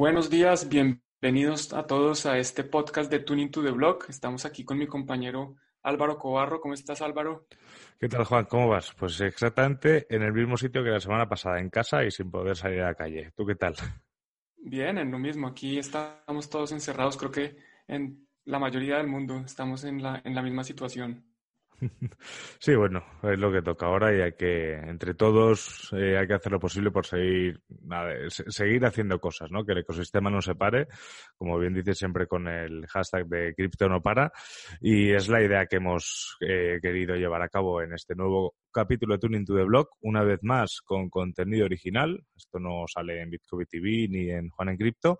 Buenos días, bienvenidos a todos a este podcast de Tuning to the Block. Estamos aquí con mi compañero Álvaro Cobarro. ¿Cómo estás, Álvaro? ¿Qué tal, Juan? ¿Cómo vas? Pues exactamente en el mismo sitio que la semana pasada, en casa y sin poder salir a la calle. ¿Tú qué tal? Bien, en lo mismo. Aquí estamos todos encerrados. Creo que en la mayoría del mundo estamos en la, en la misma situación. Sí, bueno, es lo que toca ahora y hay que, entre todos, eh, hay que hacer lo posible por seguir, seguir haciendo cosas, ¿no? Que el ecosistema no se pare, como bien dice siempre con el hashtag de cripto no para, y es la idea que hemos eh, querido llevar a cabo en este nuevo capítulo de Tuning to the Block, una vez más con contenido original. Esto no sale en Bitcoin TV ni en Juan en Cripto,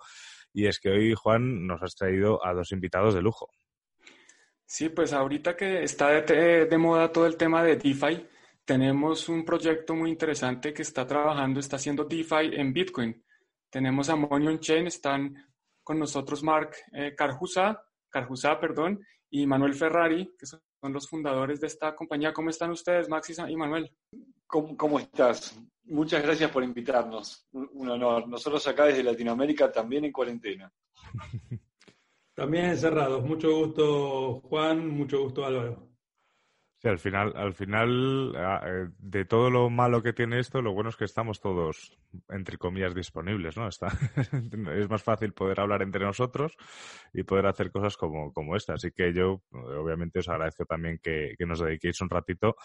y es que hoy, Juan, nos has traído a dos invitados de lujo. Sí, pues ahorita que está de, moda todo el tema de DeFi, tenemos un proyecto muy interesante que está trabajando, está haciendo DeFi en Bitcoin. Tenemos a Monion Chain, están con nosotros Mark eh, Carjusa, perdón, y Manuel Ferrari, que son los fundadores de esta compañía. ¿Cómo están ustedes, Maxi y Manuel? ¿Cómo, ¿Cómo, estás? Muchas gracias por invitarnos. Un honor. Nosotros acá desde Latinoamérica también en cuarentena. También encerrados. Mucho gusto, Juan. Mucho gusto, Álvaro. Sí, al final, al final, ah, eh, de todo lo malo que tiene esto, lo bueno es que estamos todos, entre comillas, disponibles, ¿no? Está, es más fácil poder hablar entre nosotros y poder hacer cosas como, como esta. Así que yo, obviamente, os agradezco también que, nos dediquéis un ratito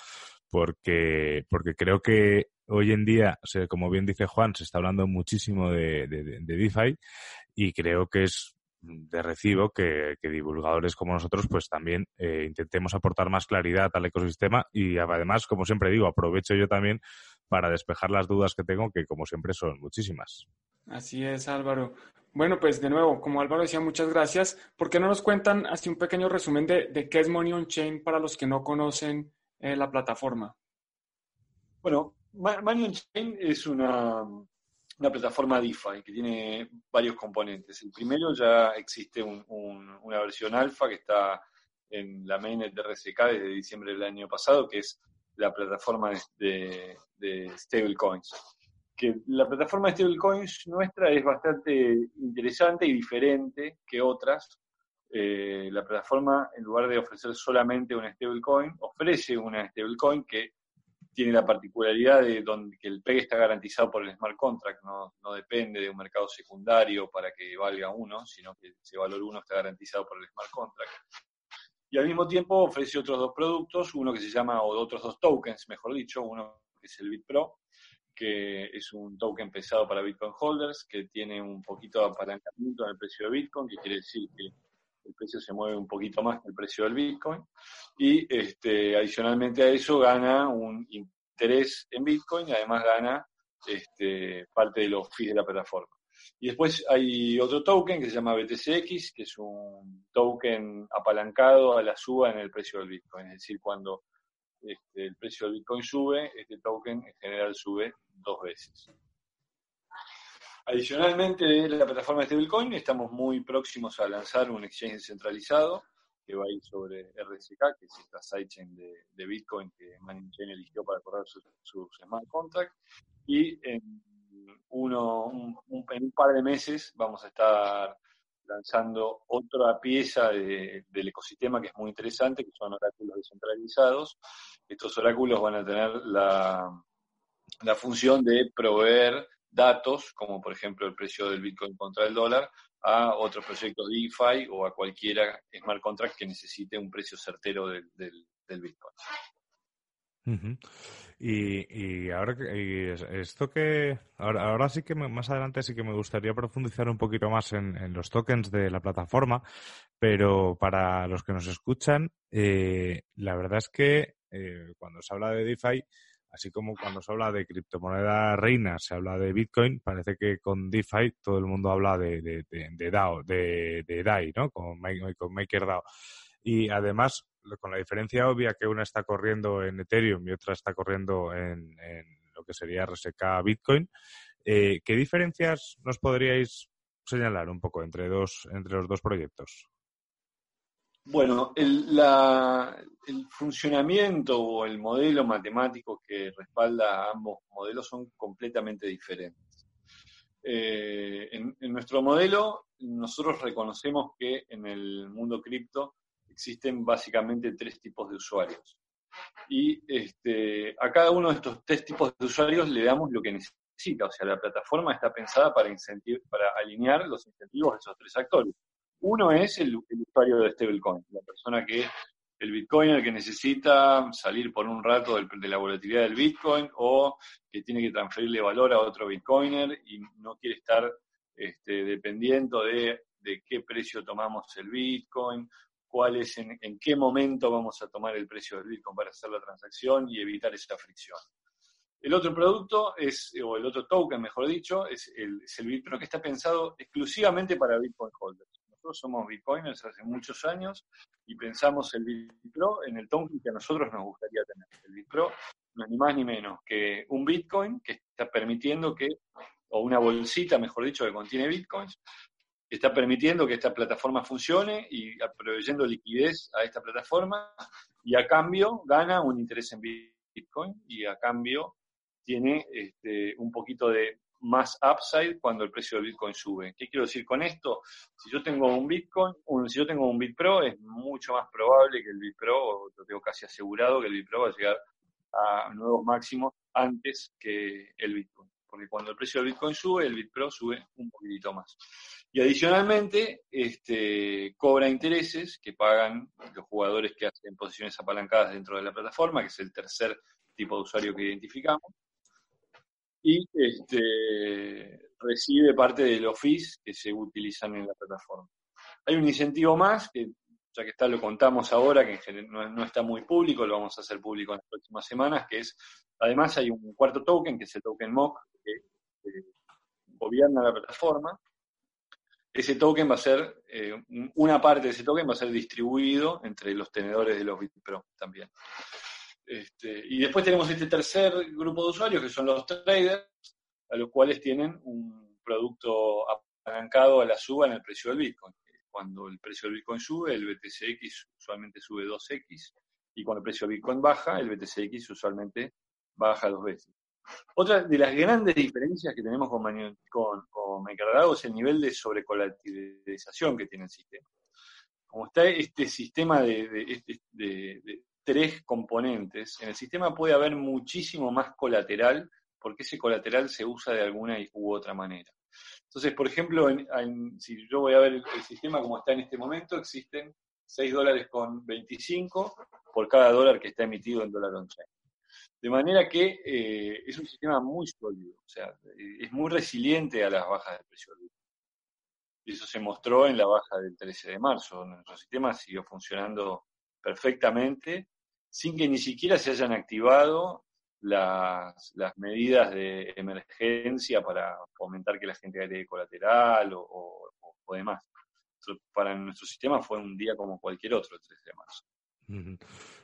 porque, porque creo que hoy en día, como bien dice Juan, se está hablando muchísimo de DeFi y creo que es de recibo que, divulgadores como nosotros pues también eh, intentemos aportar más claridad al ecosistema y además, como siempre digo, aprovecho yo también para despejar las dudas que tengo, que como siempre son muchísimas. Así es, Álvaro. Bueno, pues de nuevo, como Álvaro decía, muchas gracias. ¿Por qué no nos cuentan así un pequeño resumen de, qué es Money on Chain para los que no conocen eh, la plataforma? Bueno, Money on Chain es una, una plataforma DeFi que tiene varios componentes. El primero ya existe una versión alfa que está en la mainnet de RSK desde diciembre del año pasado, que es la plataforma de, stablecoins. Que la plataforma de stablecoins nuestra es bastante interesante y diferente que otras. Eh, la plataforma, en lugar de ofrecer solamente una stablecoin, ofrece una stablecoin que tiene la particularidad de donde, que el PEG está garantizado por el smart contract, no, no, depende de un mercado secundario para que valga uno, sino que ese valor uno está garantizado por el smart contract. Y al mismo tiempo ofrece otros dos productos, uno que se llama, o otros dos tokens, mejor dicho, uno que es el BitPro, que es un token pesado para Bitcoin holders, que tiene un poquito de apalancamiento en el precio de Bitcoin, que quiere decir que el precio se mueve un poquito más que el precio del Bitcoin. Y este, adicionalmente a eso gana un interés en Bitcoin y además gana este, parte de los fees de la plataforma. Y después hay otro token que se llama BTCX, que es un token apalancado a la suba en el precio del Bitcoin. Es decir, cuando este, el precio del Bitcoin sube, este token en general sube dos veces. Adicionalmente, en la plataforma de stablecoin estamos muy próximos a lanzar un exchange centralizado que va a ir sobre RSK, que es esta sidechain de, de Bitcoin que Chain eligió para correr sus, smart contracts. Y en, uno, un, en un par de meses vamos a estar lanzando otra pieza del ecosistema que es muy interesante, que son oráculos descentralizados. Estos oráculos van a tener la, la función de proveer datos, como por ejemplo el precio del Bitcoin contra el dólar, a otros proyectos DeFi o a cualquiera smart contract que necesite un precio certero del, del, Bitcoin. y, y, ahora esto que ahora, ahora sí que más adelante sí que me gustaría profundizar un poquito más en, los tokens de la plataforma, pero para los que nos escuchan, eh, la verdad es que eh, cuando se habla de DeFi así como cuando se habla de criptomoneda reina, se habla de Bitcoin, parece que con DeFi todo el mundo habla de, de, de, DAO, de, DAI, ¿no? Con, con MakerDAO. Y además, con la diferencia obvia que una está corriendo en Ethereum y otra está corriendo en, lo que sería RSK Bitcoin, eh, ¿qué diferencias nos podríais señalar un poco entre, dos, entre los dos proyectos? Bueno, el, funcionamiento o el modelo matemático que respalda a ambos modelos son completamente diferentes. Eh, en, nuestro modelo, nosotros reconocemos que en el mundo cripto existen básicamente tres tipos de usuarios. Y este, a cada uno de estos tres tipos de usuarios le damos lo que necesita. O sea, la plataforma está pensada para, para alinear los incentivos de esos tres actores. Uno es el, usuario de stablecoin, la persona que, el bitcoiner que necesita salir por un rato de la volatilidad del bitcoin o que tiene que transferirle valor a otro bitcoiner y no quiere estar este, dependiendo de, qué precio tomamos el bitcoin, cuál es en, qué momento vamos a tomar el precio del bitcoin para hacer la transacción y evitar esa fricción. El otro producto es, o el otro token, mejor dicho, es el, es el Bitcoin que está pensado exclusivamente para Bitcoin holders somos bitcoiners hace muchos años y pensamos el BitPro en el token que a nosotros nos gustaría tener. El BitPro no es ni más ni menos que un Bitcoin que está permitiendo que, o una bolsita, mejor dicho, que contiene Bitcoins, está permitiendo que esta plataforma funcione y proveyendo liquidez a esta plataforma y a cambio gana un interés en Bitcoin y a cambio tiene este, un poquito de más upside cuando el precio del Bitcoin sube. ¿Qué quiero decir con esto? Si yo tengo un Bitcoin, si yo tengo un BitPro, es mucho más probable que el BitPro, lo tengo casi asegurado que el BitPro va a llegar a nuevos máximos antes que el Bitcoin. Porque cuando el precio del Bitcoin sube, el BitPro sube un poquitito más. Y adicionalmente, este, cobra intereses que pagan los jugadores que hacen posiciones apalancadas dentro de la plataforma, que es el tercer tipo de usuario que identificamos y este, recibe parte de los que se utilizan en la plataforma. Hay un incentivo más, que ya que está lo contamos ahora, que no, está muy público, lo vamos a hacer público en las próximas semanas, que es, además hay un cuarto token, que es el token MOC, que, gobierna la plataforma. Ese token va a ser, eh, una parte de ese token va a ser distribuido entre los tenedores de los BitPro también. Este, y después tenemos este tercer grupo de usuarios, que son los traders, a los cuales tienen un producto apalancado a la suba en el precio del Bitcoin. Cuando el precio del Bitcoin sube, el BTCX usualmente sube 2X, y cuando el precio del Bitcoin baja, el BTCX usualmente baja dos veces. Otra de las grandes diferencias que tenemos con, con, con es el nivel de sobrecolateralización que tiene el sistema. Como está este sistema de, tres componentes, en el sistema puede haber muchísimo más colateral porque ese colateral se usa de alguna u otra manera. Entonces, por ejemplo, si yo voy a ver el, sistema como está en este momento, existen 6 dólares con 25 por cada dólar que está emitido en dólar on-chain. De manera que eh, es un sistema muy sólido, o sea, es muy resiliente a las bajas de precio Y eso se mostró en la baja del 13 de marzo. Nuestro sistema siguió funcionando perfectamente sin que ni siquiera se hayan activado las, medidas de emergencia para fomentar que la gente agregue colateral o, o demás. Para nuestro sistema fue un día como cualquier otro el 3 de marzo.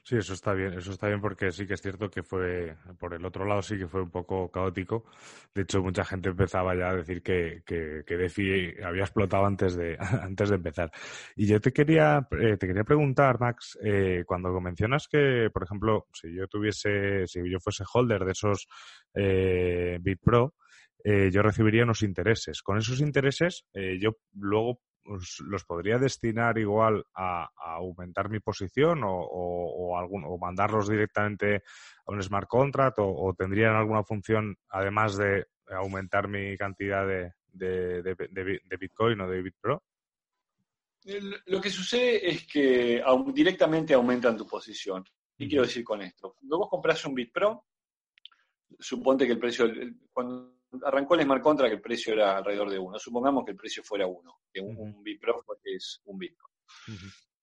Sí, eso está bien, eso está bien porque sí que es cierto que fue, por el otro lado sí que fue un poco caótico. De hecho, mucha gente empezaba ya a decir que, DeFi había explotado antes de, antes de empezar. Y yo te quería, eh, te quería preguntar, Max, eh, cuando mencionas que, por ejemplo, si yo tuviese, si yo fuese holder de esos eh, BitPro, eh, yo recibiría unos intereses. Con esos intereses, yo luego los podría destinar igual a, aumentar mi posición o, algún, o mandarlos directamente a un smart contract o, tendrían alguna función además de aumentar mi cantidad de, de, Bitcoin o de BitPro? Lo que sucede es que directamente aumentan tu posición. ¿Qué quiero decir con esto? Cuando vos compras un BitPro, suponte que el precio, cuando arrancó el smart contract, el precio era alrededor de uno. Supongamos que el precio fuera uno, que un, Bitpro es un Bitcoin.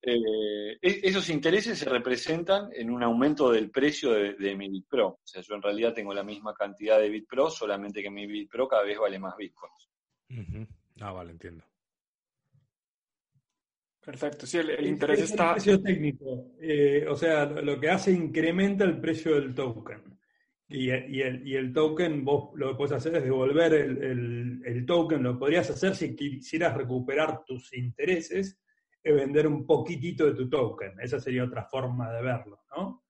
eh, e-, esos intereses se representan en un aumento del precio de, mi BitPro. O sea, yo en realidad tengo la misma cantidad de BitPro, solamente que mi BitPro cada vez vale más Bitcoins. Ah, vale, entiendo. Perfecto, sí, el, interés está... El precio técnico, eh, o sea, lo que hace incrementa el precio del token. Y, el, token, vos lo que puedes hacer es devolver el, token, lo podrías hacer si quisieras recuperar tus intereses, es vender un poquitito de tu token. Esa sería otra forma de verlo, ¿no?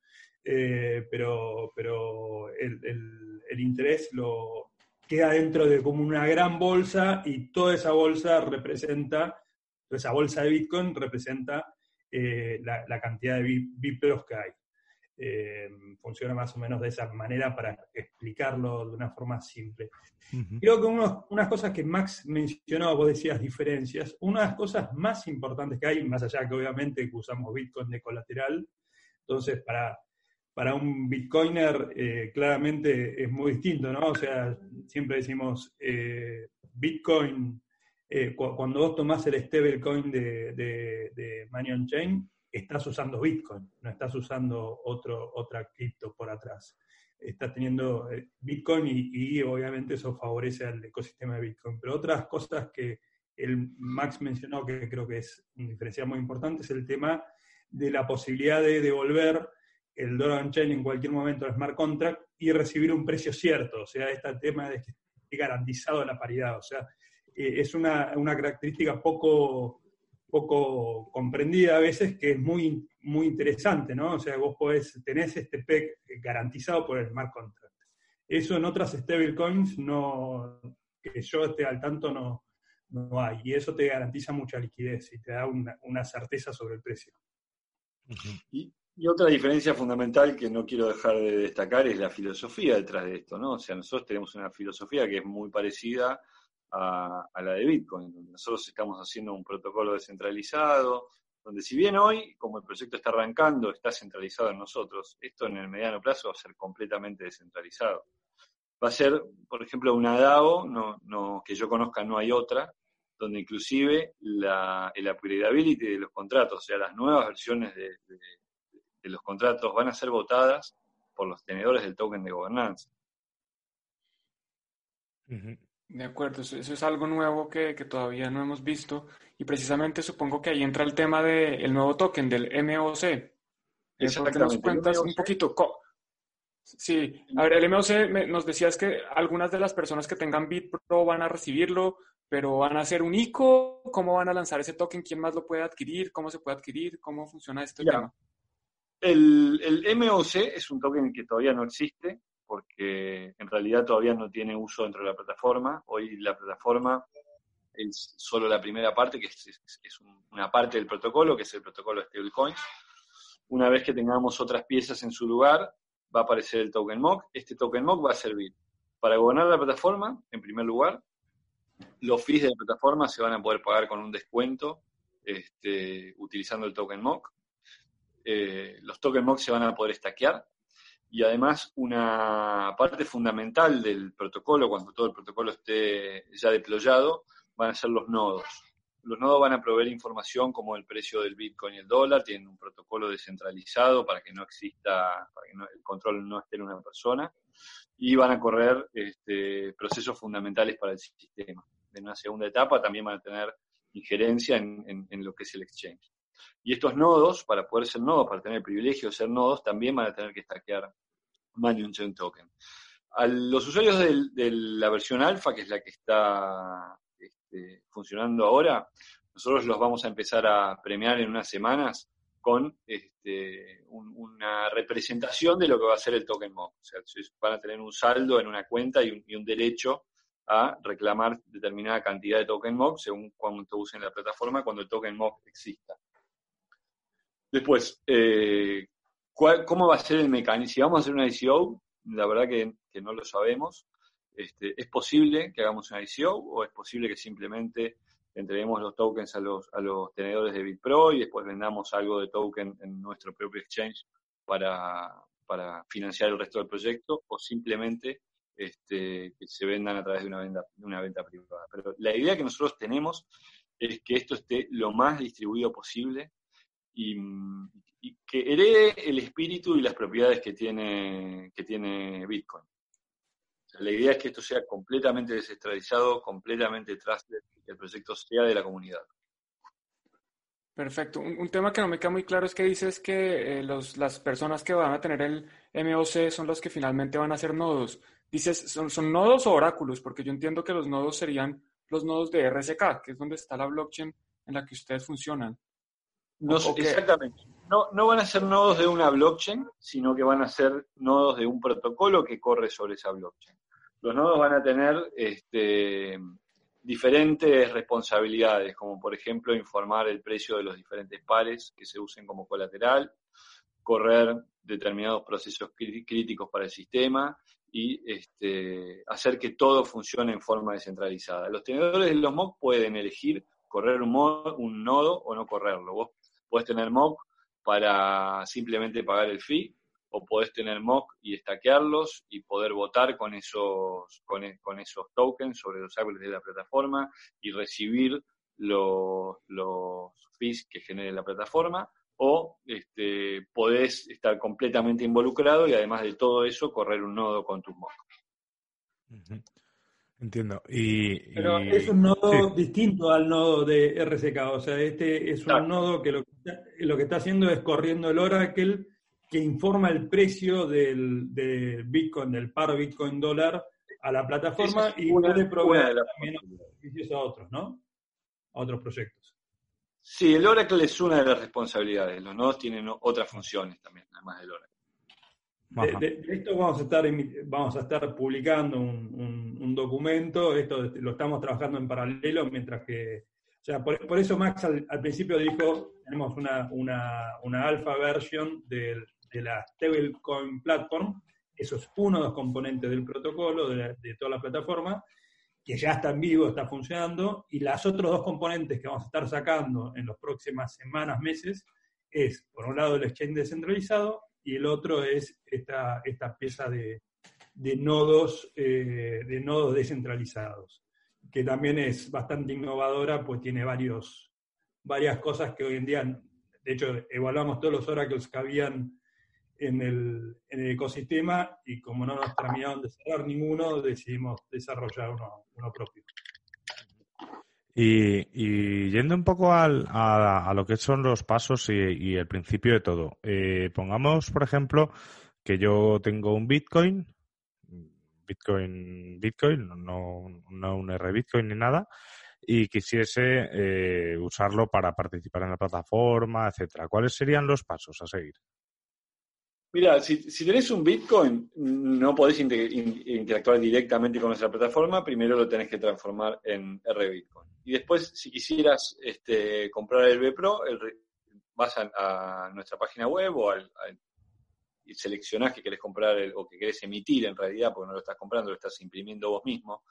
Eh, pero pero el, interés lo queda dentro de como una gran bolsa y toda esa bolsa representa esa bolsa de Bitcoin representa eh, la, cantidad de Bitcoins que hay. Eh, funciona más o menos de esa manera para explicarlo de una forma simple. Creo que unas cosas que Max mencionó, vos decías diferencias, una de las cosas más importantes que hay, más allá que obviamente usamos Bitcoin de colateral, entonces para, para un Bitcoiner eh, claramente es muy distinto, ¿no? O sea, siempre decimos Bitcoin eh, cuando vos tomás el stablecoin de, de, de Money on Chain, estás usando Bitcoin, no estás usando otro, otra cripto por atrás. Estás teniendo eh, Bitcoin y, obviamente eso favorece al ecosistema de Bitcoin. Pero otras cosas que el Max mencionó que creo que es un diferencial muy importante es el tema de la posibilidad de devolver el dollar on chain en cualquier momento al smart contract y recibir un precio cierto. O sea, este tema de que esté garantizado la paridad. O sea, eh, es una, característica poco, poco comprendida a veces que es muy, muy interesante, ¿no? O sea, vos podés, tenés este PEC garantizado por el smart contract. Eso en otras stablecoins no, que yo esté al tanto no, no hay. Y eso te garantiza mucha liquidez y te da una, certeza sobre el precio. y, y, otra diferencia fundamental que no quiero dejar de destacar es la filosofía detrás de esto, ¿no? O sea, nosotros tenemos una filosofía que es muy parecida a, la de Bitcoin, donde nosotros estamos haciendo un protocolo descentralizado, donde si bien hoy, como el proyecto está arrancando, está centralizado en nosotros, esto en el mediano plazo va a ser completamente descentralizado. Va a ser, por ejemplo, una DAO, no, no, que yo conozca no hay otra, donde inclusive la, el upgradability de los contratos, o sea, las nuevas versiones de, los contratos van a ser votadas por los tenedores del token de gobernanza. De acuerdo, eso, es algo nuevo que, todavía no hemos visto y precisamente supongo que ahí entra el tema del nuevo token, del MOC. ¿Por qué nos cuentas un poquito? Sí, a ver, el MOC nos decías que algunas de las personas que tengan BitPro van a recibirlo, pero van a hacer un ICO, ¿cómo van a lanzar ese token? ¿Quién más lo puede adquirir? ¿Cómo se puede adquirir? ¿Cómo funciona este tema? El, el MOC es un token que todavía no existe, porque en realidad todavía no tiene uso dentro de la plataforma. Hoy la plataforma es solo la primera parte, que es, una parte del protocolo, que es el protocolo de stablecoins. Una vez que tengamos otras piezas en su lugar, va a aparecer el token MOC. Este token MOC va a servir para gobernar la plataforma, en primer lugar. Los fees de la plataforma se van a poder pagar con un descuento este, utilizando el token MOC. Eh, los token MOC se van a poder estaquear y además una parte fundamental del protocolo, cuando todo el protocolo esté ya deployado, van a ser los nodos. Los nodos van a proveer información como el precio del Bitcoin y el dólar, tienen un protocolo descentralizado para que no exista, para que el control no esté en una persona, y van a correr este, procesos fundamentales para el sistema. En una segunda etapa también van a tener injerencia en, en lo que es el exchange. Y estos nodos, para poder ser nodos, para tener el privilegio de ser nodos, también van a tener que stackear Money Chain Token. A los usuarios de la versión alfa, que es la que está este, funcionando ahora, nosotros los vamos a empezar a premiar en unas semanas con este, una representación de lo que va a ser el token MOC. O sea, van a tener un saldo en una cuenta y un, derecho a reclamar determinada cantidad de token MOC según cuánto usen la plataforma cuando el token MOC exista. Después, eh, ¿cómo va a ser el mecanismo? Si vamos a hacer una ICO, la verdad que, no lo sabemos. Este, ¿Es posible que hagamos una ICO o es posible que simplemente entreguemos los tokens a los, a los tenedores de BitPro y después vendamos algo de token en nuestro propio exchange para, financiar el resto del proyecto o simplemente este, que se vendan a través de una, venta, de una venta privada. Pero la idea que nosotros tenemos es que esto esté lo más distribuido posible y, que herede el espíritu y las propiedades que tiene, que tiene Bitcoin. la idea es que esto sea completamente descentralizado, completamente trusted, que el proyecto sea de la comunidad. Perfecto. Un, tema que no me queda muy claro es que dices que eh, las personas que van a tener el MOC son los que finalmente van a ser nodos. Dices, ¿son, ¿son nodos o oráculos? Porque yo entiendo que los nodos serían los nodos de RSK, que es donde está la blockchain en la que ustedes funcionan. No, exactamente. No, no van a ser nodos de una blockchain, sino que van a ser nodos de un protocolo que corre sobre esa blockchain. Los nodos van a tener este, diferentes responsabilidades, como por ejemplo informar el precio de los diferentes pares que se usen como colateral, correr determinados procesos críticos para el sistema y este, hacer que todo funcione en forma descentralizada. Los tenedores de los MOC pueden elegir correr un, un nodo o no correrlo. Vos podés tener MOC para simplemente pagar el fee o podés tener mock y estaquearlos y poder votar con esos, con, e, esos tokens sobre los árboles de la plataforma y recibir los, los fees que genere la plataforma o este, podés estar completamente involucrado y además de todo eso correr un nodo con tus mock. Entiendo. Y, Pero es un nodo distinto al nodo de RCK. O sea, este es un nodo que lo, que lo que está haciendo es corriendo el Oracle que informa el precio del, Bitcoin, del par Bitcoin dólar a la plataforma y puede proveer también beneficios a otros, ¿no? A otros proyectos. Sí, el Oracle es una de las responsabilidades. Los nodos tienen otras funciones también, además del Oracle. De, esto vamos a estar vamos a estar publicando un, documento, esto lo estamos trabajando en paralelo, mientras que, sea, por, eso Max al, principio dijo, tenemos una, una, una alfa version del, de la Stablecoin Platform, eso es uno de los componentes del protocolo, de, toda la plataforma, que ya está en vivo, está funcionando, y las otros dos componentes que vamos a estar sacando en las próximas semanas, meses, es, por un lado, el exchange descentralizado, y el otro es esta, esta pieza de, nodos, eh, de nodos descentralizados, que también es bastante innovadora, pues tiene varios, varias cosas que hoy en día, de hecho, evaluamos todos los oracles que habían en el, ecosistema y como no nos terminaron de cerrar ninguno, decidimos desarrollar uno, propio. Y, yendo un poco al, a, lo que son los pasos y, el principio de todo, eh, pongamos, por ejemplo, que yo tengo un Bitcoin, Bitcoin, Bitcoin, no, no un R Bitcoin ni nada, y quisiese eh, usarlo para participar en la plataforma, etcétera. ¿Cuáles serían los pasos a seguir? Mira, si, tenés un Bitcoin, no podés interactuar directamente con nuestra plataforma, primero lo tenés que transformar en RBitcoin. Y después, si quisieras este, comprar el BPRO, el, vas a, nuestra página web o al, seleccionás que querés comprar o que querés emitir en realidad, porque no lo estás comprando, lo estás imprimiendo vos mismo,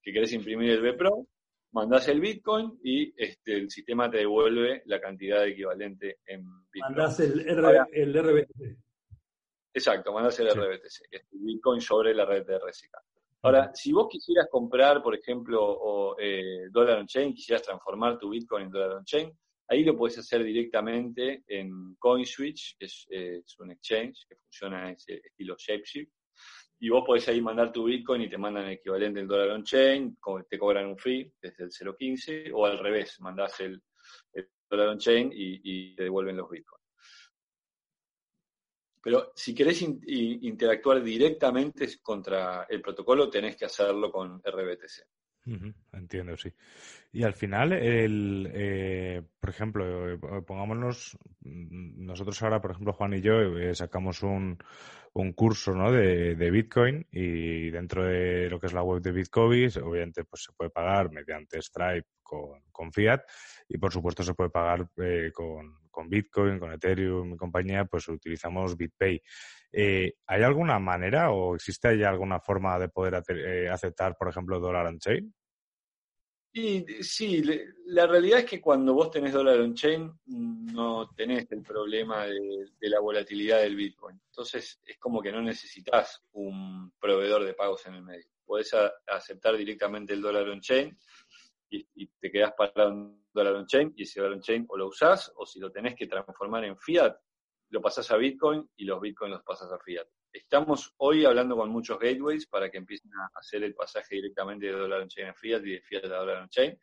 que querés imprimir el BPRO, mandás el Bitcoin y este, el sistema te devuelve la cantidad equivalente en Bitcoin. Mandás el, el RBTC. Exacto, mandas el RBTC, que es Bitcoin sobre la red de RSK. Ahora, si vos quisieras comprar, por ejemplo, o, eh, Dollar on Chain, quisieras transformar tu Bitcoin en Dollar on Chain, ahí lo puedes hacer directamente en CoinSwitch, que es, eh, un exchange que funciona en ese estilo Shapeshift. Y vos podés ahí mandar tu Bitcoin y te mandan el equivalente del Dollar on Chain, te cobran un fee desde el 0.15, o al revés, mandás el, Dollar on Chain y, y te devuelven los Bitcoins. Pero si querés interactuar directamente contra el protocolo, tenés que hacerlo con RBTC. Entiendo, sí. Y al final, el, eh, por ejemplo, eh, pongámonos, mm, nosotros ahora, por ejemplo, Juan y yo eh, sacamos un, un curso ¿no? de, de, Bitcoin y dentro de lo que es la web de Bitcoin, obviamente pues se puede pagar mediante Stripe con, con Fiat y por supuesto se puede pagar eh, con, con, Bitcoin, con Ethereum y compañía, pues utilizamos BitPay. Eh, ¿Hay alguna manera o existe ya alguna forma de poder eh, aceptar, por ejemplo, dólar on chain? Y sí, la realidad es que cuando vos tenés dólar on chain no tenés el problema de, la volatilidad del Bitcoin. Entonces es como que no necesitas un proveedor de pagos en el medio. Podés aceptar directamente el dólar on chain y, te quedas parado en dólar on-chain y ese dólar on-chain o lo usás o si lo tenés que transformar en fiat, lo pasás a Bitcoin y los Bitcoin los pasas a fiat. Estamos hoy hablando con muchos gateways para que empiecen a hacer el pasaje directamente de dólar on-chain a fiat y de fiat a dólar on-chain,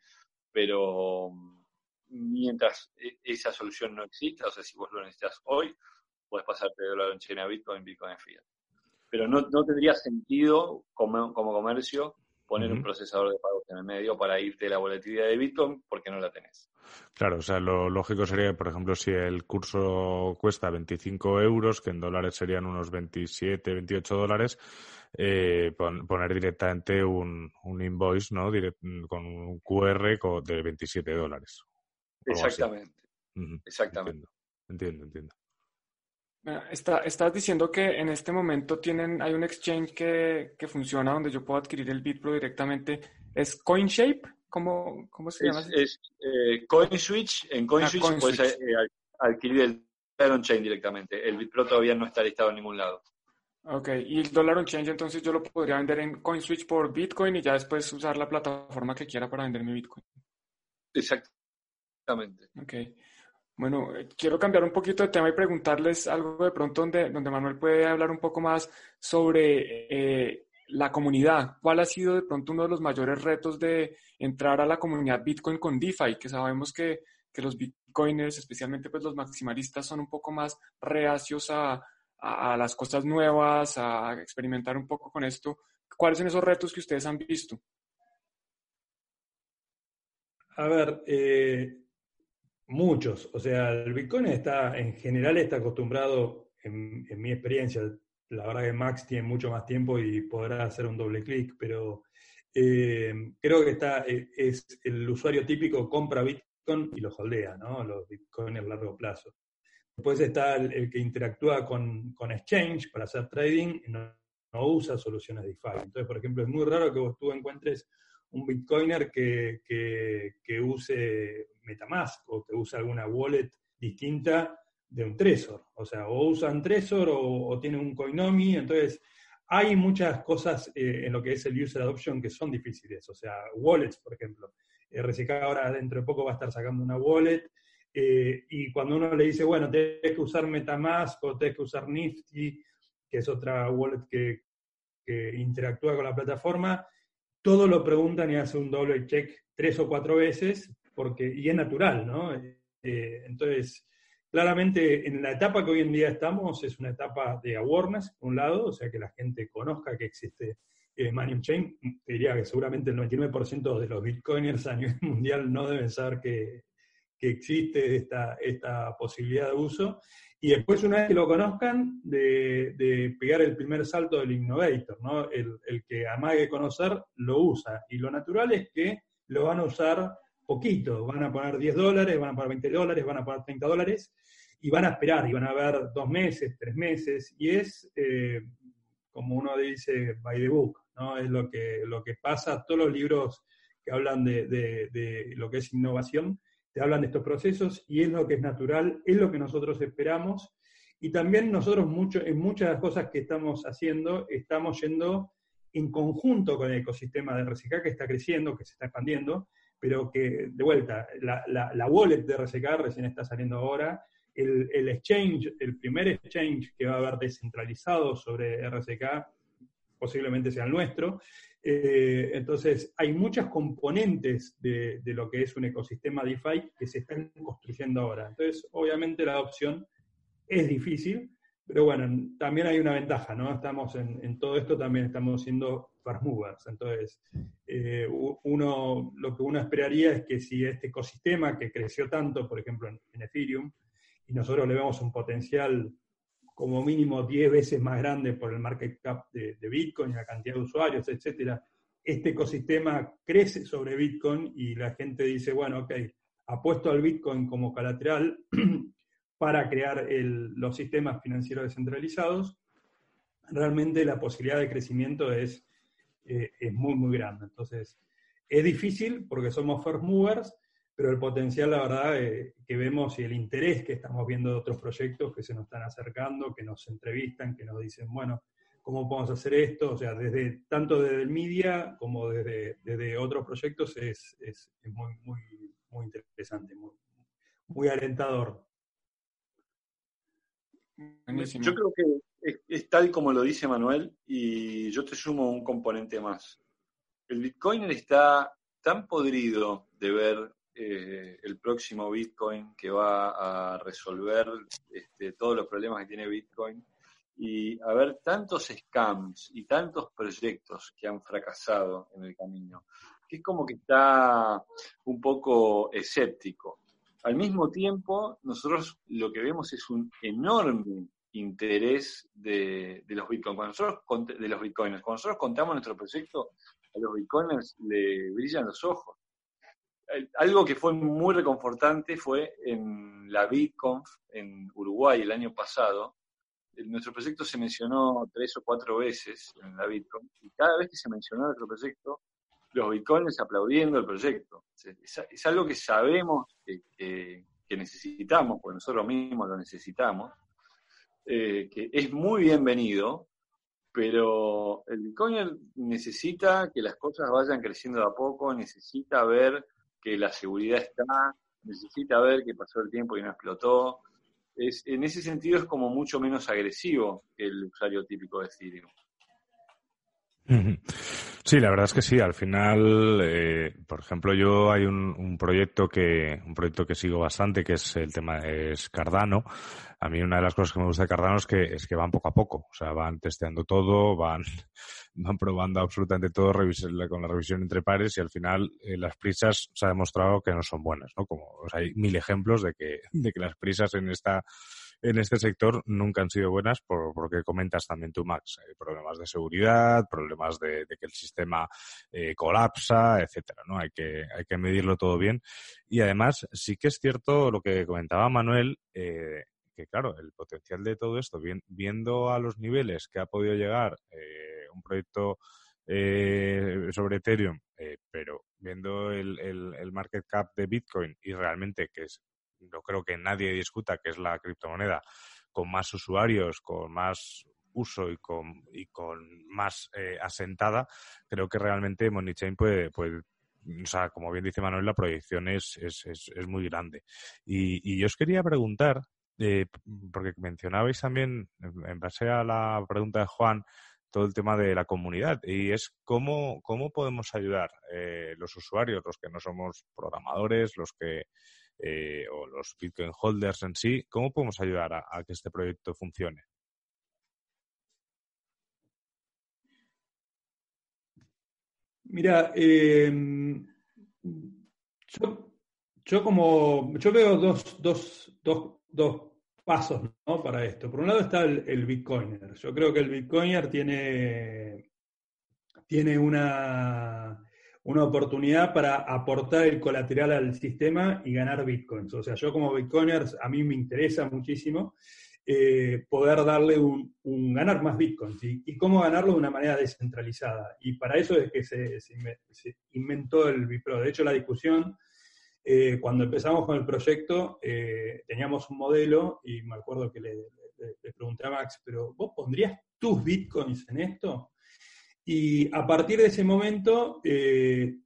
pero mm, mientras e, esa solución no exista, o sea, si vos lo necesitas hoy, puedes pasarte de dólar on-chain a Bitcoin, Bitcoin a fiat. Pero no, no tendría sentido como, como comercio poner un procesador de pagos en el medio para irte de la volatilidad de Bitcoin porque no la tenés. Claro, o sea, lo lógico sería, por ejemplo, si el curso cuesta 25 euros, que en dólares serían unos 27, 28 dólares, eh, poner directamente un, un invoice, ¿no? con un QR de 27 dólares. Exactamente. Exactamente. entiendo, entiendo. Está, estás diciendo que en este momento tienen, hay un exchange que, que, funciona donde yo puedo adquirir el BitPro directamente. ¿Es CoinShape? ¿Cómo, cómo se llama? Es, eh, CoinSwitch. En CoinSwitch, ah, puedes eh, adquirir el Dollar on Chain directamente. El BitPro todavía no está listado en ningún lado. Ok, y el Dollar on Chain entonces yo lo podría vender en CoinSwitch por Bitcoin y ya después usar la plataforma que quiera para vender mi Bitcoin. Exactamente. Ok. Bueno, eh, quiero cambiar un poquito de tema y preguntarles algo de pronto donde, donde Manuel puede hablar un poco más sobre eh, la comunidad. ¿Cuál ha sido de pronto uno de los mayores retos de entrar a la comunidad Bitcoin con DeFi? Que sabemos que, que los Bitcoiners, especialmente pues los maximalistas, son un poco más reacios a, a, las cosas nuevas, a experimentar un poco con esto. ¿Cuáles son esos retos que ustedes han visto? A ver, eh, Muchos. O sea, el Bitcoin está, en general está acostumbrado, en, mi experiencia, la verdad que Max tiene mucho más tiempo y podrá hacer un doble clic, pero eh, creo que está, eh, es el usuario típico compra Bitcoin y lo holdea, ¿no? Los Bitcoin a largo plazo. Después está el, que interactúa con, con, Exchange para hacer trading y no, no, usa soluciones DeFi. Entonces, por ejemplo, es muy raro que vos tú encuentres un Bitcoiner que, que, use Metamask o que use alguna wallet distinta de un Trezor. O sea, o usan Trezor o, tienen un Coinomi. Entonces, hay muchas cosas eh, en lo que es el user adoption que son difíciles. O sea, wallets, por ejemplo. RCK ahora dentro de poco va a estar sacando una wallet. Eh, y cuando uno le dice, bueno, tienes que usar Metamask o tienes que usar Nifty, que es otra wallet que interactúa con la plataforma, todo lo preguntan y hacen un doble check tres o cuatro veces, porque, y es natural, ¿no? Eh, entonces, claramente en la etapa que hoy en día estamos es una etapa de awareness, por un lado, o sea, que la gente conozca que existe eh, Chain. diría que seguramente el 99% de los bitcoiners a nivel mundial no deben saber que, que existe esta, esta posibilidad de uso. Y después, una vez que lo conozcan, de, pegar el primer salto del innovator, ¿no? El, el, que amague conocer lo usa. Y lo natural es que lo van a usar poquito. Van a poner 10 dólares, van a poner 20 dólares, van a poner 30 dólares y van a esperar y van a ver dos meses, tres meses. Y es, eh, como uno dice, by the book, ¿no? Es lo que, lo que pasa. Todos los libros que hablan de, de, de lo que es innovación hablan de estos procesos y es lo que es natural, es lo que nosotros esperamos. Y también nosotros mucho, en muchas de las cosas que estamos haciendo, estamos yendo en conjunto con el ecosistema de RCK que está creciendo, que se está expandiendo, pero que, de vuelta, la, la, wallet de RCK recién está saliendo ahora, el, el, exchange, el primer exchange que va a haber descentralizado sobre RCK, posiblemente sea el nuestro, eh, entonces, hay muchas componentes de, lo que es un ecosistema DeFi que se están construyendo ahora. Entonces, obviamente la adopción es difícil, pero bueno, también hay una ventaja, ¿no? Estamos en, todo esto, también estamos siendo fast movers. Entonces, eh, uno, lo que uno esperaría es que si este ecosistema que creció tanto, por ejemplo, en, Ethereum, y nosotros le vemos un potencial como mínimo 10 veces más grande por el market cap de, Bitcoin y la cantidad de usuarios, etcétera. Este ecosistema crece sobre Bitcoin y la gente dice, bueno, ok, apuesto al Bitcoin como colateral para crear los sistemas financieros descentralizados. Realmente la posibilidad de crecimiento es, eh, es muy, muy grande. Entonces, es difícil porque somos first movers, pero el potencial, la verdad, eh, que vemos y el interés que estamos viendo de otros proyectos que se nos están acercando, que nos entrevistan, que nos dicen, bueno, cómo podemos hacer esto, o sea, desde tanto desde el media como desde, desde otros proyectos es, es, muy, muy, muy interesante, muy, muy alentador. Yo creo que es, tal como lo dice Manuel y yo te sumo un componente más. El Bitcoin está tan podrido de ver eh, el próximo Bitcoin que va a resolver este, todos los problemas que tiene Bitcoin y haber tantos scams y tantos proyectos que han fracasado en el camino, que es como que está un poco escéptico. Al mismo tiempo, nosotros lo que vemos es un enorme interés de, los bitcoins. Cuando nosotros, de los bitcoins. Cuando nosotros contamos nuestro proyecto, a los bitcoins le brillan los ojos. Algo que fue muy reconfortante fue en la BitConf en Uruguay el año pasado. Nuestro proyecto se mencionó tres o cuatro veces en la BitConf y cada vez que se mencionó nuestro proyecto, los bitcoins aplaudiendo el proyecto. Es, algo que sabemos que, necesitamos, porque nosotros mismos lo necesitamos, eh, que es muy bienvenido, pero el bitcoin necesita que las cosas vayan creciendo de a poco, necesita ver que la seguridad está, necesita ver que pasó el tiempo y no explotó. Es, en ese sentido es como mucho menos agresivo que el usuario típico de Ethereum. Sí, la verdad es que sí. Al final, eh, por ejemplo, yo hay un, proyecto que un proyecto que sigo bastante, que es el tema es Cardano. A mí una de las cosas que me gusta de Cardano es que es que van poco a poco, o sea, van testeando todo, van van probando absolutamente todo con la revisión entre pares y al final eh, las prisas se ha demostrado que no son buenas, ¿no? Como hay mil ejemplos de que de que las prisas en esta en este sector nunca han sido buenas por, porque comentas también tú, Max. Hay problemas de seguridad, problemas de, que el sistema eh, colapsa, etcétera, ¿no? Hay que, hay que medirlo todo bien. Y además, sí que es cierto lo que comentaba Manuel, eh, que claro, el potencial de todo esto, viendo a los niveles que ha podido llegar eh, un proyecto sobre Ethereum, pero viendo el, el, market cap de Bitcoin y realmente que es no creo que nadie discuta que es la criptomoneda con más usuarios, con más uso y con, y con más eh, asentada, creo que realmente MoneyChain puede, puede o sea, como bien dice Manuel, la proyección es, es, es, muy grande. Y, y, yo os quería preguntar, eh, porque mencionabais también, en base a la pregunta de Juan, todo el tema de la comunidad y es cómo, cómo podemos ayudar eh, los usuarios, los que no somos programadores, los que eh, o los Bitcoin holders en sí, ¿cómo podemos ayudar a, que este proyecto funcione? Mira, em, yo, como yo veo dos, dos, dos, dos pasos ¿no? para esto. Por un lado está el, el, Bitcoiner. Yo creo que el Bitcoiner tiene, tiene una, una oportunidad para aportar el colateral al sistema y ganar bitcoins. O sea, yo como bitcoiners, a mí me interesa muchísimo eh, poder darle un, ganar más bitcoins y, cómo ganarlo de una manera descentralizada. Y para eso es que se, inventó el Bipro. De hecho, la discusión, eh, cuando empezamos con el proyecto, eh, teníamos un modelo y me acuerdo que le, le pregunté a Max, pero ¿vos pondrías tus bitcoins en esto? Y a partir de ese momento, eh,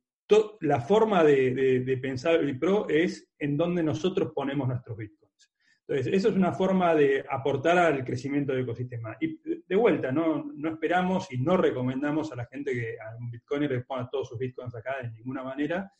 la forma de, pensar el Pro es en dónde nosotros ponemos nuestros bitcoins. Entonces, eso es una forma de aportar al crecimiento del ecosistema. Y de vuelta, no, no esperamos y no recomendamos a la gente que a un bitcoiner le ponga todos sus bitcoins acá de ninguna manera,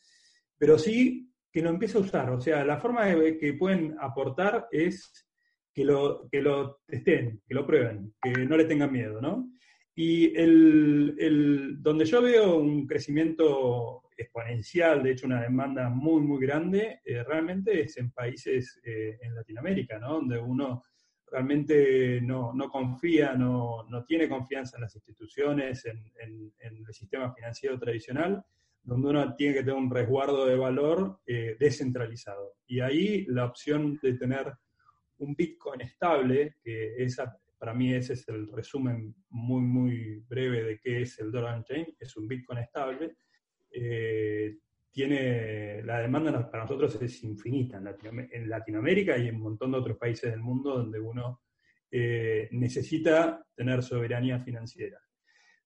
pero sí que lo empiece a usar. O sea, la forma que pueden aportar es que lo, que lo testen, que lo prueben, que no le tengan miedo, ¿no? Y el, donde yo veo un crecimiento exponencial, de hecho una demanda muy, muy grande, eh, realmente es en países eh, en Latinoamérica, ¿no? donde uno realmente no, confía, no, tiene confianza en las instituciones, en, el sistema financiero tradicional, donde uno tiene que tener un resguardo de valor eh, descentralizado. Y ahí la opción de tener un Bitcoin estable, que es para mí ese es el resumen muy, muy breve de qué es el Doran Chain. Es un Bitcoin estable. Eh, tiene, la demanda para nosotros es infinita en, Latinoamérica y en un montón de otros países del mundo donde uno eh, necesita tener soberanía financiera.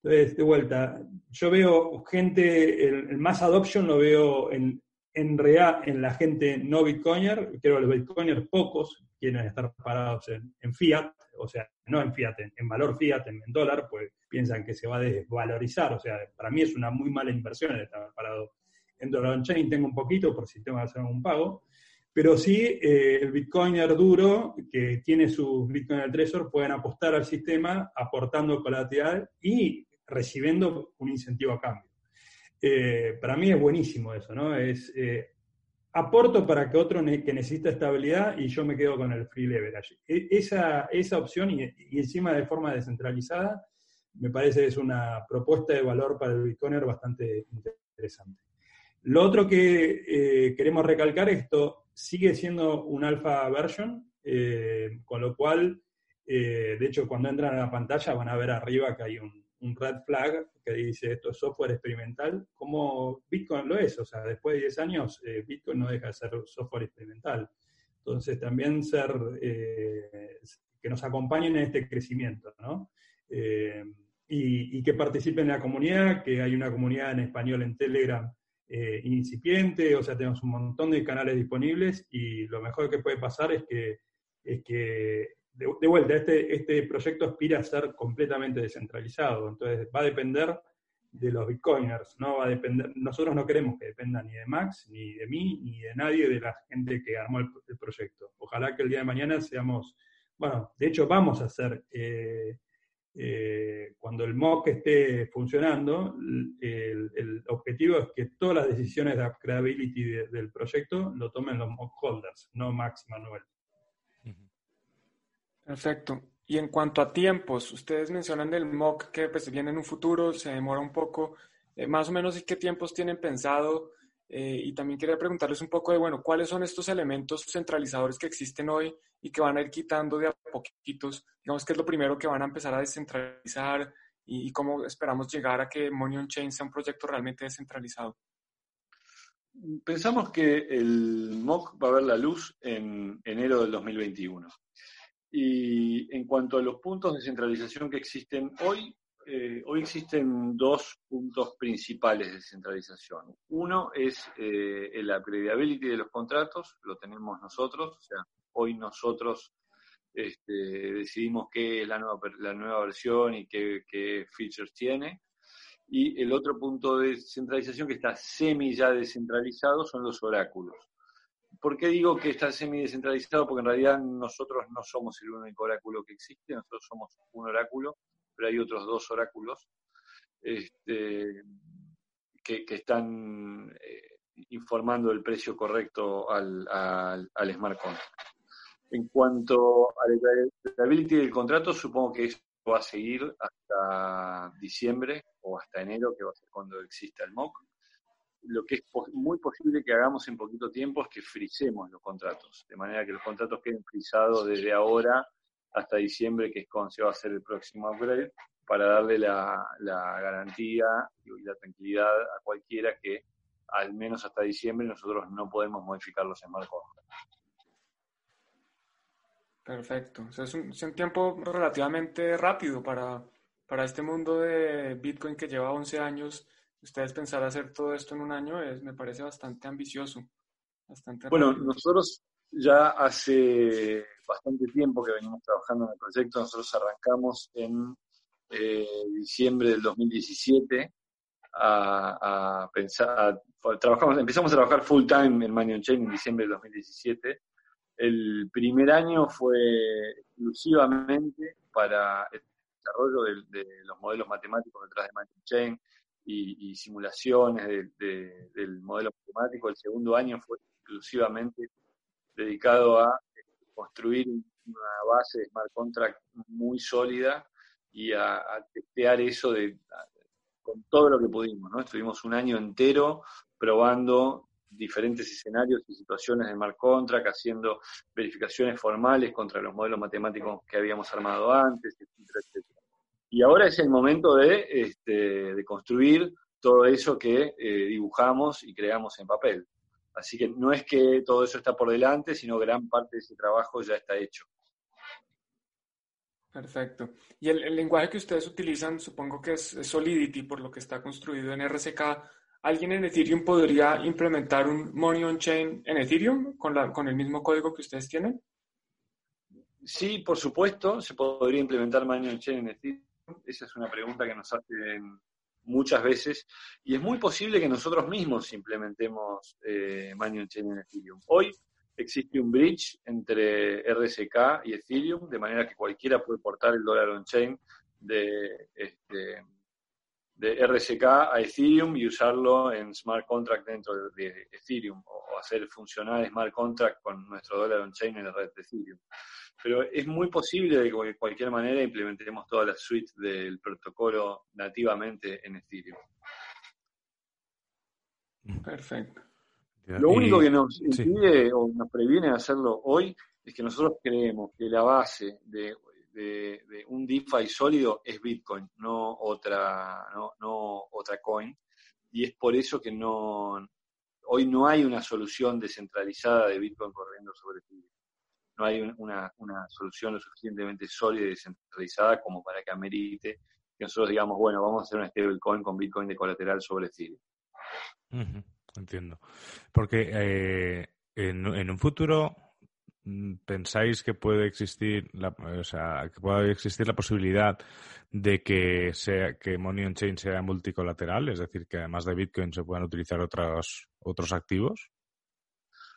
Entonces, de vuelta, yo veo gente, el, más adoption lo veo en, en real, en la gente no bitcoiner, creo que los bitcoiners pocos quieren estar parados en, fiat, o sea, no en fiat, en, valor fiat, en, dólar, pues piensan que se va a desvalorizar, o sea, para mí es una muy mala inversión el estar parado en dólar on chain, tengo un poquito por si tengo que hacer un pago, pero sí, eh, el Bitcoiner duro, que tiene sus Bitcoin al Trezor, pueden apostar al sistema aportando colateral y recibiendo un incentivo a cambio. Eh, para mí es buenísimo eso, ¿no? Es eh, aporto para que otro que necesita estabilidad y yo me quedo con el free leverage. E, esa, esa opción y, encima de forma descentralizada me parece es una propuesta de valor para el Bitcoiner bastante interesante. Lo otro que eh, queremos recalcar, esto sigue siendo un alpha version, eh, con lo cual, eh, de hecho, cuando entran a la pantalla van a ver arriba que hay un, red flag que dice esto es software experimental, como Bitcoin lo es, o sea, después de 10 años Bitcoin no deja de ser software experimental. Entonces, también ser, que nos acompañen en este crecimiento, ¿no? y, y que participen en la comunidad, que hay una comunidad en español en Telegram eh, incipiente, o sea, tenemos un montón de canales disponibles y lo mejor que puede pasar es que, es que de, vuelta, este, este proyecto aspira a ser completamente descentralizado, entonces va a depender de los bitcoiners, no va a depender, nosotros no queremos que dependa ni de Max, ni de mí, ni de nadie de la gente que armó el, proyecto. Ojalá que el día de mañana seamos, bueno, de hecho vamos a ser eh, eh, cuando el MOC esté funcionando, el, objetivo es que todas las decisiones de upgradability del proyecto lo tomen los MOC holders, no Max Manuel. Perfecto. Y en cuanto a tiempos, ustedes mencionan del MOC que pues, viene en un futuro, se demora un poco. Eh, más o menos, ¿qué tiempos tienen pensado eh, y también quería preguntarles un poco de, bueno, ¿cuáles son estos elementos centralizadores que existen hoy y que van a ir quitando de a poquitos? Digamos que es lo primero que van a empezar a descentralizar y, cómo esperamos llegar a que Money on Chain sea un proyecto realmente descentralizado. Pensamos que el MOC va a ver la luz en enero del 2021. Y en cuanto a los puntos de centralización que existen hoy, eh, hoy existen dos puntos principales de centralización. Uno es eh, el upgradeability de los contratos, lo tenemos nosotros, o sea, hoy nosotros este, decidimos qué es la nueva, la nueva versión y qué, features tiene. Y el otro punto de centralización que está semi ya descentralizado son los oráculos. ¿Por qué digo que está semi descentralizado? Porque en realidad nosotros no somos el único oráculo que existe, nosotros somos un oráculo pero hay otros dos oráculos este, que, están eh, informando el precio correcto al, smart contract. En cuanto a la ability del contrato, supongo que eso va a seguir hasta diciembre o hasta enero, que va a ser cuando exista el MOC. Lo que es muy posible que hagamos en poquito tiempo es que frisemos los contratos, de manera que los contratos queden frisados desde ahora hasta diciembre, que es cuando se va a hacer el próximo upgrade, para darle la, garantía y la tranquilidad a cualquiera que al menos hasta diciembre nosotros no podemos modificar los smart contracts. Perfecto. es, un, tiempo relativamente rápido para, para este mundo de Bitcoin que lleva 11 años. Ustedes pensar hacer todo esto en un año es, me parece bastante ambicioso. Bastante bueno, nosotros ya hace bastante tiempo que venimos trabajando en el proyecto. Nosotros arrancamos en eh, diciembre del 2017 a, pensar, trabajamos, empezamos a trabajar full time en Money Chain en diciembre del 2017. El primer año fue exclusivamente para el desarrollo de, los modelos matemáticos detrás de Money Chain y, simulaciones del modelo matemático. El segundo año fue exclusivamente dedicado a construir una base de smart contract muy sólida y a, testear eso de, con todo lo que pudimos. ¿no? Estuvimos un año entero probando diferentes escenarios y situaciones de smart contract, haciendo verificaciones formales contra los modelos matemáticos que habíamos armado antes, etc. Y ahora es el momento de, este, de construir todo eso que eh, dibujamos y creamos en papel. Así que no es que todo eso está por delante, sino gran parte de ese trabajo ya está hecho. Perfecto. Y el, lenguaje que ustedes utilizan, supongo que es, Solidity, por lo que está construido en RSK. ¿Alguien en Ethereum podría implementar un Money on Chain en Ethereum con, la, con el mismo código que ustedes tienen? Sí, por supuesto, se podría implementar Money on Chain en Ethereum. Esa es una pregunta que nos hacen muchas veces y es muy posible que nosotros mismos implementemos eh, Money on Chain en Ethereum. Hoy existe un bridge entre RSK y Ethereum, de manera que cualquiera puede portar el dólar on-chain de, este, de RSK a Ethereum y usarlo en smart contract dentro de, Ethereum o hacer funcionar smart contract con nuestro dólar on-chain en la red de Ethereum. Pero es muy posible de que de cualquier manera implementemos toda la suite del protocolo nativamente en Ethereum. Perfecto. Lo único que nos impide o nos previene hacerlo hoy es que nosotros creemos que la base de, un DeFi sólido es Bitcoin, no otra, no, otra coin. Y es por eso que no hoy no hay una solución descentralizada de Bitcoin corriendo sobre Ethereum. No hay una, solución lo suficientemente sólida y descentralizada como para que amerite que nosotros digamos, bueno, vamos a hacer una stablecoin con Bitcoin de colateral sobre Ethereum. Entiendo. Porque eh, en, un futuro pensáis que puede existir la, o sea, que puede existir la posibilidad de que sea que Money on Chain sea multicolateral, es decir, que además de Bitcoin se puedan utilizar otros otros activos.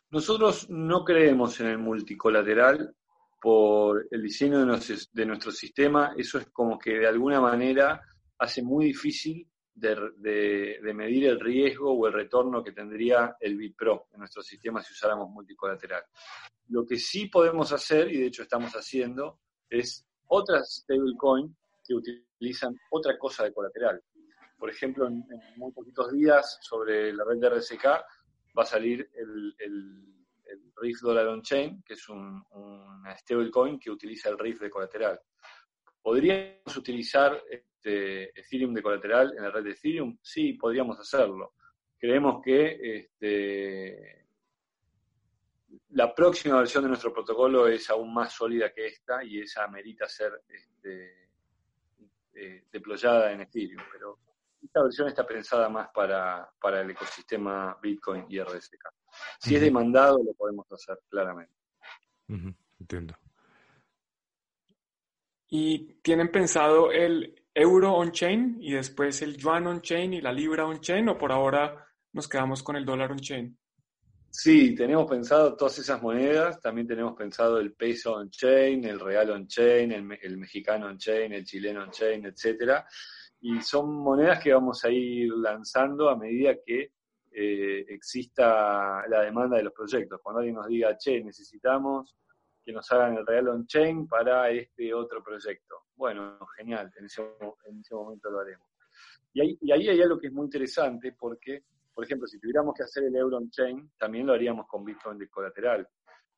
Nosotros no creemos en el multicolateral por el diseño de de nuestro sistema. Eso es como que de alguna manera hace muy difícil de, medir el riesgo o el retorno que tendría el BitPro en nuestro sistema si usáramos multicolateral. Lo que sí podemos hacer, y de hecho estamos haciendo, es otras stablecoin que utilizan otra cosa de colateral. Por ejemplo, en, muy poquitos días sobre la red de RSK va a salir el, el, RIF Dollar On Chain, que es un, una stablecoin que utiliza el RIF de colateral. Podríamos utilizar este, Ethereum de colateral en la red de Ethereum? Sí, podríamos hacerlo. Creemos que este, la próxima versión de nuestro protocolo es aún más sólida que esta y esa merita ser este, eh, deployada en Ethereum, pero esta versión está pensada más para, el ecosistema Bitcoin y RSK. Si es demandado, lo podemos hacer claramente. Entiendo. ¿Y tienen pensado el euro on-chain y después el yuan on-chain y la libra on-chain o por ahora nos quedamos con el dólar on-chain? Sí, tenemos pensado todas esas monedas, también tenemos pensado el peso on-chain, el real on-chain, el, mexicano on-chain, el chileno on-chain, etcétera. Y son monedas que vamos a ir lanzando a medida que eh, exista la demanda de los proyectos. Cuando alguien nos diga, che, necesitamos que nos hagan el real on-chain para este otro proyecto. Bueno, genial, en ese, momento lo haremos. Y ahí, y ahí hay algo que es muy interesante porque, por ejemplo, si tuviéramos que hacer el euro on-chain, también lo haríamos con Bitcoin de colateral.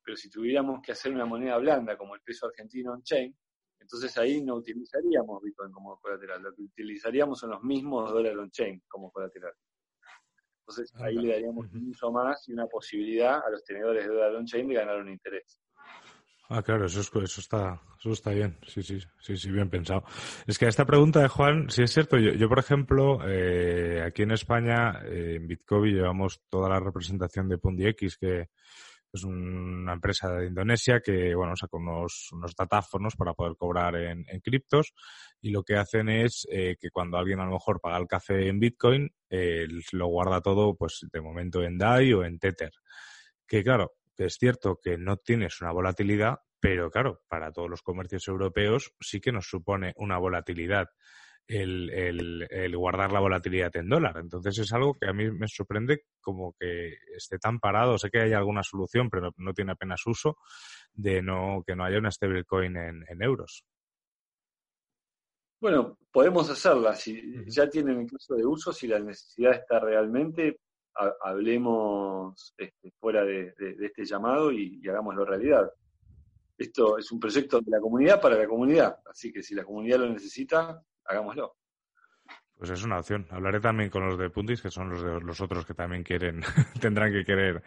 Pero si tuviéramos que hacer una moneda blanda como el peso argentino on-chain, entonces ahí no utilizaríamos Bitcoin como colateral, lo que utilizaríamos son los mismos dólares on-chain como colateral. Entonces ahí le daríamos un uso más y una posibilidad a los tenedores de dólar on-chain de ganar un interés. Ah, claro, eso, eso, está, eso está bien, sí, sí, sí, sí, bien pensado. Es que a esta pregunta de Juan, sí es cierto, yo, yo por ejemplo, eh, aquí en España, eh, en Bitcoin llevamos toda la representación de PundiX, que es una empresa de Indonesia que, bueno, saca unos, unos datáfonos para poder cobrar en, en criptos y lo que hacen es eh, que cuando alguien a lo mejor paga el café en Bitcoin, eh, lo guarda todo, pues de momento en DAI o en Tether. Que claro, que es cierto que no tienes una volatilidad, pero claro, para todos los comercios europeos sí que nos supone una volatilidad el, el, guardar la volatilidad en dólar. Entonces es algo que a mí me sorprende como que esté tan parado. Sé que hay alguna solución, pero no, tiene apenas uso de no que no haya una stablecoin en, en euros. Bueno, podemos hacerla. Si ya tienen el caso de uso, si la necesidad está realmente, hablemos este, fuera de, este llamado y, hagámoslo realidad. Esto es un proyecto de la comunidad para la comunidad, así que si la comunidad lo necesita, hagámoslo. Pues es una opción. Hablaré también con los de Puntis, que son los de los otros que también quieren, tendrán que querer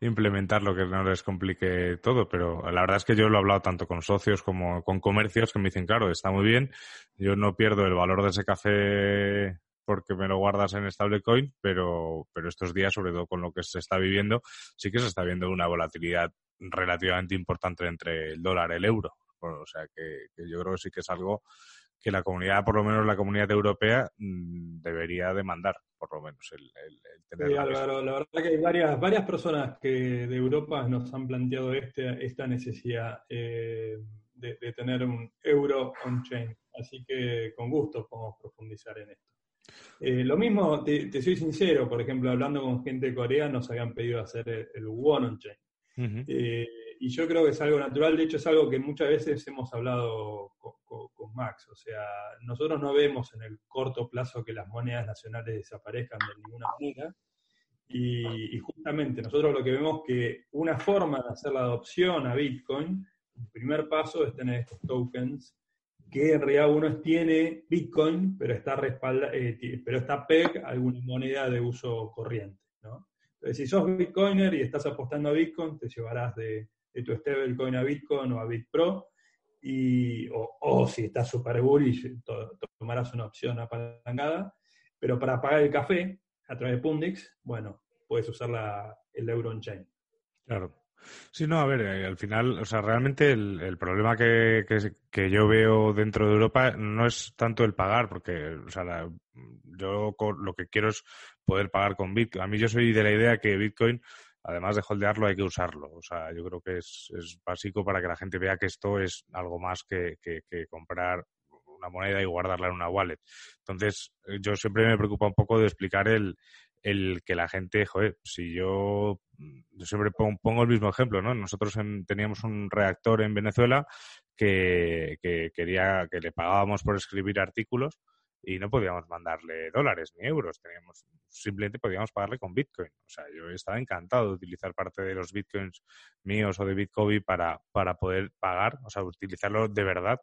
implementar lo que no les complique todo, pero la verdad es que yo lo he hablado tanto con socios como con comercios que me dicen, claro, está muy bien, yo no pierdo el valor de ese café porque me lo guardas en stablecoin, pero, pero estos días, sobre todo con lo que se está viviendo, sí que se está viendo una volatilidad relativamente importante entre el dólar y el euro. o sea que, que yo creo que sí que es algo que la comunidad, por lo menos la comunidad europea, mm, debería demandar, por lo menos, el, tener. Sí, Álvaro, la verdad que hay varias, varias personas que de Europa nos han planteado este, esta necesidad eh, de, tener un euro on-chain. Así que con gusto podemos profundizar en esto. Eh, lo mismo, te, soy sincero, por ejemplo, hablando con gente de Corea, nos habían pedido hacer el, el One on-chain y yo creo que es algo natural, de hecho es algo que muchas veces hemos hablado con, Max, o sea, nosotros no vemos en el corto plazo que las monedas nacionales desaparezcan de ninguna manera, y, justamente nosotros lo que vemos que una forma de hacer la adopción a Bitcoin, el primer paso es tener estos tokens, que en realidad uno tiene Bitcoin, pero está respalda, eh, pero está PEG alguna moneda de uso corriente, ¿no? Entonces, si sos Bitcoiner y estás apostando a Bitcoin, te llevarás de, de tu stablecoin a Bitcoin o a BitPro, y, o, si estás super bullish, tomarás una opción apalancada, pero para pagar el café a través de Pundix, bueno, puedes usar la, el euro on-chain. Claro. Sí, no, a ver, eh, al final, o sea, realmente el, problema que, que, yo veo dentro de Europa no es tanto el pagar, porque, o sea, yo lo que quiero es poder pagar con Bitcoin. A mí yo soy de la idea que Bitcoin además de holdearlo, hay que usarlo. O sea, yo creo que es, básico para que la gente vea que esto es algo más que, comprar una moneda y guardarla en una wallet. Entonces, eh, yo siempre me preocupa un poco de explicar el, el que la gente, joder, si yo, siempre pongo, el mismo ejemplo, ¿no? Nosotros teníamos un reactor en Venezuela que, que quería que le pagábamos por escribir artículos y no podíamos mandarle dólares ni euros, teníamos simplemente podíamos pagarle con Bitcoin. O sea, yo estaba encantado de utilizar parte de los Bitcoins míos o de Bitcoin para, para poder pagar, o sea, utilizarlo de verdad.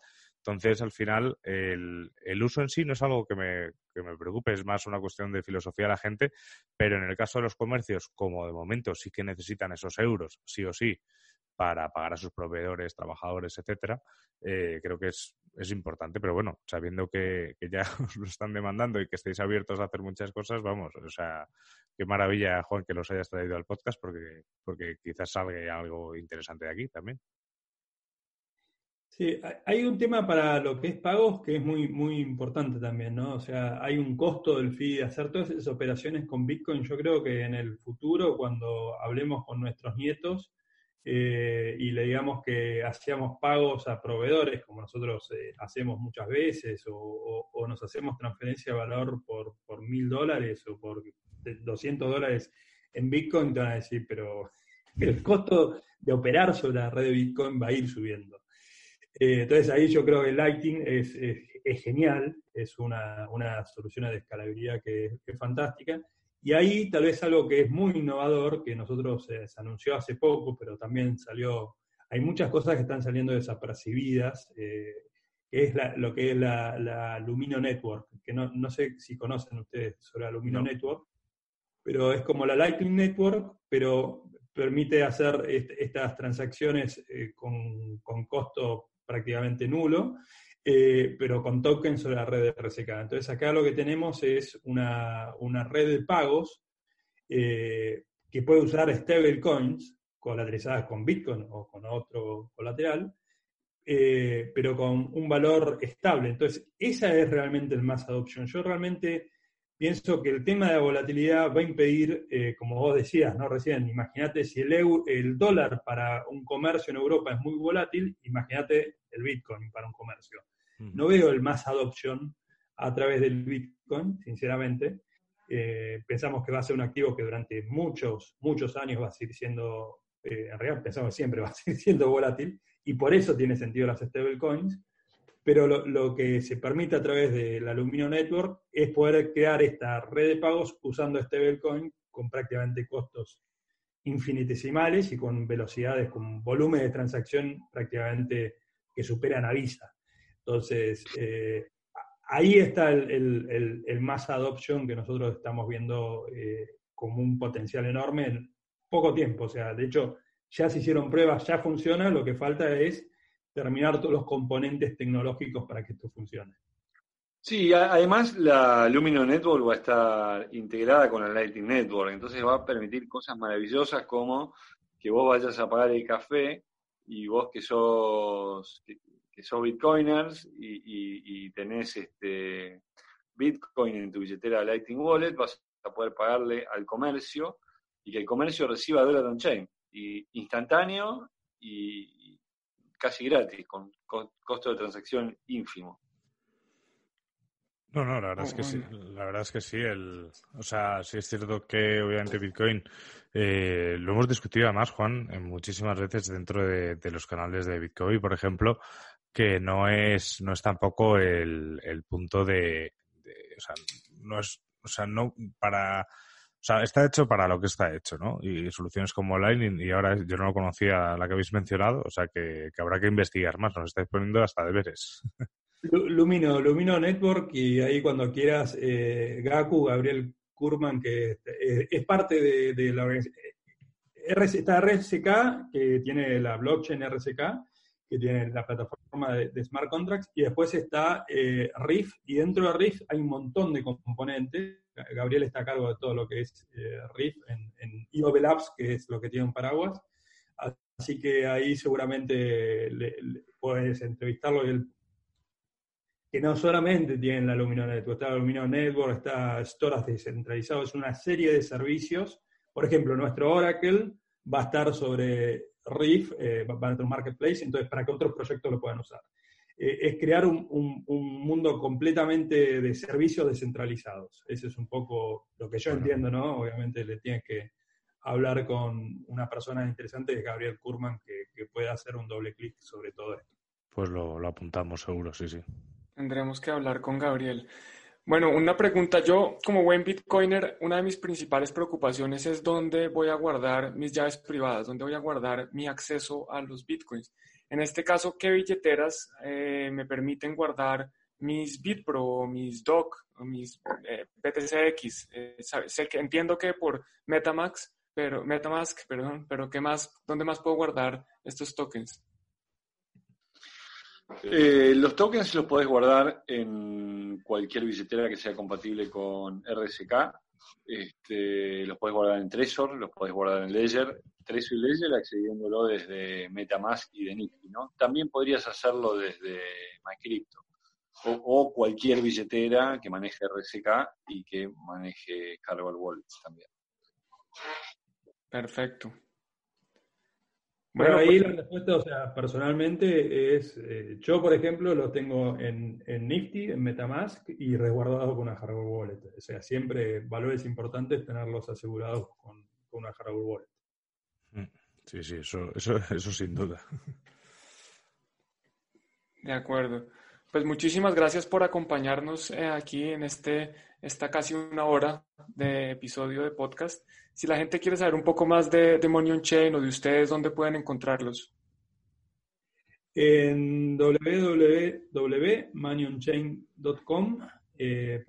Entonces, al final, el, el uso en sí no es algo que me, que me preocupe, es más una cuestión de filosofía de la gente, pero en el caso de los comercios, como de momento sí que necesitan esos euros, sí o sí, para pagar a sus proveedores, trabajadores, etcétera, eh, creo que es, es, importante. Pero bueno, sabiendo que, ya os lo están demandando y que estéis abiertos a hacer muchas cosas, vamos, o sea, qué maravilla, Juan, que los hayas traído al podcast porque, porque quizás salga algo interesante de aquí también. Sí, hay un tema para lo que es pagos que es muy, muy importante también, ¿no? O sea, hay un costo del fee de hacer todas esas operaciones con Bitcoin. Yo creo que en el futuro, cuando hablemos con nuestros nietos, eh, y le digamos que hacíamos pagos a proveedores, como nosotros eh, hacemos muchas veces, o, nos hacemos transferencia de valor por mil dólares o por 200 dólares en Bitcoin, te van a decir, pero el costo de operar sobre la red de Bitcoin va a ir subiendo. Eh, entonces ahí yo creo que Lighting es, es, genial, es una, una, solución de escalabilidad que, que es fantástica. Y ahí tal vez algo que es muy innovador, que nosotros eh, se anunció hace poco, pero también salió, hay muchas cosas que están saliendo desapercibidas, eh, que es lo que es la, Lumino Network, que no, no, sé si conocen ustedes sobre la Lumino Network, pero es como la Lightning Network, pero permite hacer estas transacciones eh, con, con, costo prácticamente nulo eh, pero con tokens sobre la red de RSK. Entonces acá lo que tenemos es una, red de pagos eh, que puede usar stablecoins colateralizadas con Bitcoin o con otro colateral, eh, pero con un valor estable. Entonces, esa es realmente el más adoption. Yo realmente pienso que el tema de la volatilidad va a impedir, como vos decías, ¿no? Recién, imagínate si el, el dólar para un comercio en Europa es muy volátil, imagínate el Bitcoin para un comercio. No veo el más adoption a través del Bitcoin, sinceramente. Eh, pensamos que va a ser un activo que durante muchos, muchos años va a seguir siendo, eh, en realidad pensamos que siempre va a seguir siendo volátil, y por eso tiene sentido las stablecoins. Pero lo, que se permite a través de la Lumino Network es poder crear esta red de pagos usando stablecoin con prácticamente costos infinitesimales y con velocidades, con volumen de transacción prácticamente que superan a Visa. Entonces, eh, ahí está el, el, más adoption que nosotros estamos viendo eh, como un potencial enorme en poco tiempo. O sea, de hecho, ya se hicieron pruebas, ya funciona, lo que falta es terminar todos los componentes tecnológicos para que esto funcione. Sí, además la Lumino Network va a estar integrada con la Lightning Network, entonces va a permitir cosas maravillosas como que vos vayas a pagar el café y vos que sos que, sos bitcoiners y, tenés este bitcoin en tu billetera Lightning Wallet, vas a poder pagarle al comercio y que el comercio reciba dólar on chain y instantáneo y casi gratis con costo de transacción ínfimo. No, no, la verdad es que sí. La verdad es que sí. El, o sea, sí es cierto que obviamente Bitcoin eh, lo hemos discutido además, Juan, en muchísimas veces dentro de, los canales de Bitcoin, por ejemplo, que no es no es tampoco el, el punto de, o sea, no es, o sea, no para sea, está hecho para lo que está hecho, ¿no? Y soluciones como Lightning, y ahora yo no lo conocía la que habéis mencionado, o sea que, habrá que investigar más, nos estáis poniendo hasta deberes. Lumino, Lumino Network y ahí cuando quieras, eh, Gaku, Gabriel Kurman, que eh, es parte de, la organización. Está RSK, que tiene la blockchain RSK, que tiene la plataforma de, smart contracts, y después está eh, Riff, y dentro de Riff hay un montón de componentes. Gabriel está a cargo de todo lo que es eh, Riff en, en que es lo que tiene un paraguas. Así que ahí seguramente puedes entrevistarlo que no solamente tienen la Lumino Network, está la Lumino Network, está Storas descentralizado, es una serie de servicios. Por ejemplo, nuestro Oracle va a estar sobre Riff, eh, va a estar un marketplace, entonces para que otros proyectos lo puedan usar. Eh, es crear un, mundo completamente de servicios descentralizados. Ese es un poco lo que yo entiendo, ¿no? Obviamente le tienes que hablar con una persona interesante, Gabriel Kurman, que, pueda hacer un doble clic sobre todo esto. Pues lo apuntamos seguro, sí, sí. Tendremos que hablar con Gabriel. Bueno, una pregunta. Yo, como buen Bitcoiner, una de mis principales preocupaciones es dónde voy a guardar mis llaves privadas, dónde voy a guardar mi acceso a los Bitcoins. En este caso, ¿qué billeteras eh, me permiten guardar mis BitPro, mis DOC, mis eh, BTCX? Eh, sé que entiendo que por Metamask, pero Metamask, perdón, pero ¿qué más? ¿Dónde más puedo guardar estos tokens? Eh, los tokens los podés guardar en cualquier billetera que sea compatible con RSK. Este, los podés guardar en Trezor, los podés guardar en Ledger. Trezor y Ledger accediéndolo desde Metamask y de Nifty, ¿no? También podrías hacerlo desde MyCrypto o, cualquier billetera que maneje RSK y que maneje Cargo Wallets también. Perfecto. Bueno, ahí pues la respuesta, o sea, personalmente es, eh, yo por ejemplo lo tengo en, en, Nifty, en Metamask y resguardado con una hardware wallet. O sea, siempre valores importantes tenerlos asegurados con, una hardware wallet. Mm, sí, sí, eso, eso, eso sin duda. De acuerdo. Pues muchísimas gracias por acompañarnos eh, aquí en este, esta casi una hora de episodio de podcast. Si la gente quiere saber un poco más de, de Chain o de ustedes, ¿dónde pueden encontrarlos? En www.manionchain.com. Eh,